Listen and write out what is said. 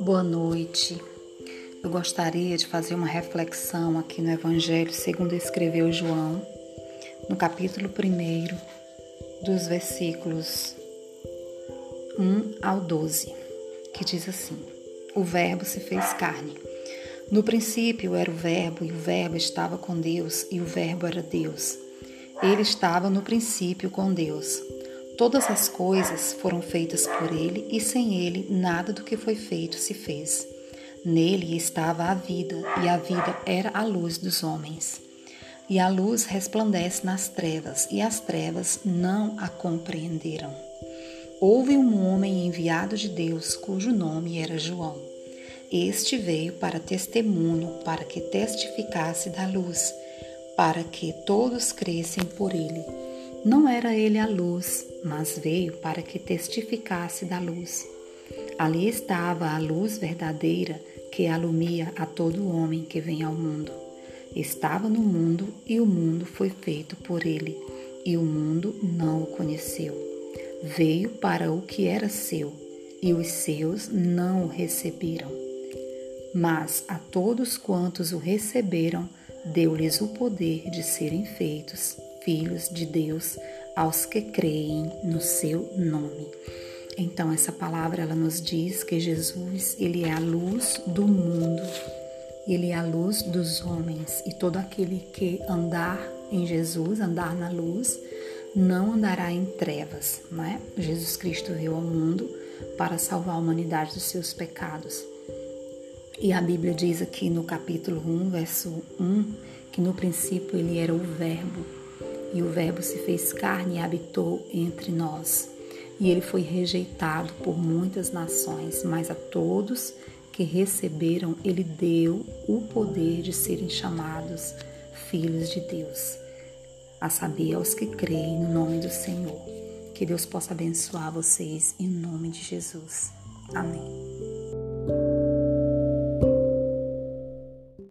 Boa noite. Eu gostaria de fazer uma reflexão aqui no Evangelho segundo escreveu João, no capítulo 1, dos versículos 1 ao 12, que diz assim: O Verbo se fez carne. No princípio era o Verbo, e o Verbo estava com Deus, e o Verbo era Deus. Ele estava no princípio com Deus. Todas as coisas foram feitas por ele, e sem ele nada do que foi feito se fez. Nele estava a vida, e a vida era a luz dos homens. E a luz resplandece nas trevas, e as trevas não a compreenderam. Houve um homem enviado de Deus, cujo nome era João. Este veio para testemunho, para que testificasse da luz, para que todos crescem por ele. Não era ele a luz, mas veio para que testificasse da luz. Ali estava a luz verdadeira que alumia a todo homem que vem ao mundo. Estava no mundo e o mundo foi feito por ele, e o mundo não o conheceu. Veio para o que era seu, e os seus não o receberam. Mas a todos quantos o receberam, deu-lhes o poder de serem feitos filhos de Deus aos que creem no seu nome. Então essa palavra ela nos diz que Jesus, ele é a luz do mundo. Ele é a luz dos homens e todo aquele que andar em Jesus, andar na luz, não andará em trevas, não é? Jesus Cristo veio ao mundo para salvar a humanidade dos seus pecados. E a Bíblia diz aqui no capítulo 1, verso 1, que no princípio ele era o Verbo, e o Verbo se fez carne e habitou entre nós. E ele foi rejeitado por muitas nações, mas a todos que receberam, ele deu o poder de serem chamados filhos de Deus, a saber, aos que creem no nome do Senhor. Que Deus possa abençoar vocês em nome de Jesus. Amém.